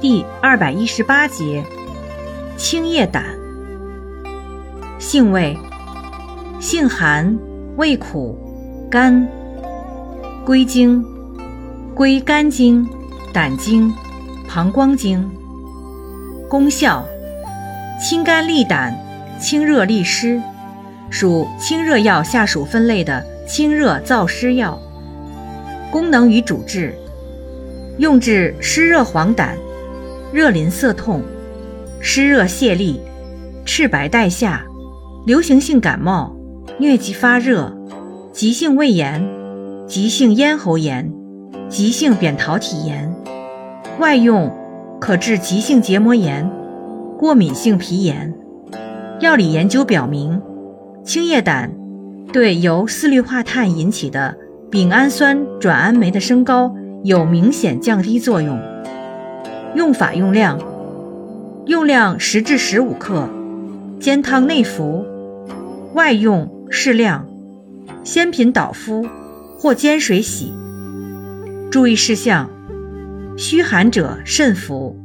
第二百一十八节，青叶胆，性味，性寒，味苦，甘，归经，归肝经、胆经、膀胱经。功效，清肝利胆，清热利湿，属清热药下属分类的清热燥湿药。功能与主治，用治湿热黄疸。热淋涩痛、湿热泄痢、赤白带下、流行性感冒、疟疾发热、急性胃炎、急性咽喉炎、急性扁桃体炎。外用可治急性结膜炎、过敏性皮炎。药理研究表明，青叶胆对由四氯化碳引起的丙氨酸转氨酶的升高有明显降低作用。用法用量：用量十至十五克，煎汤内服；外用适量，鲜品捣敷或煎水洗。注意事项：虚寒者慎服。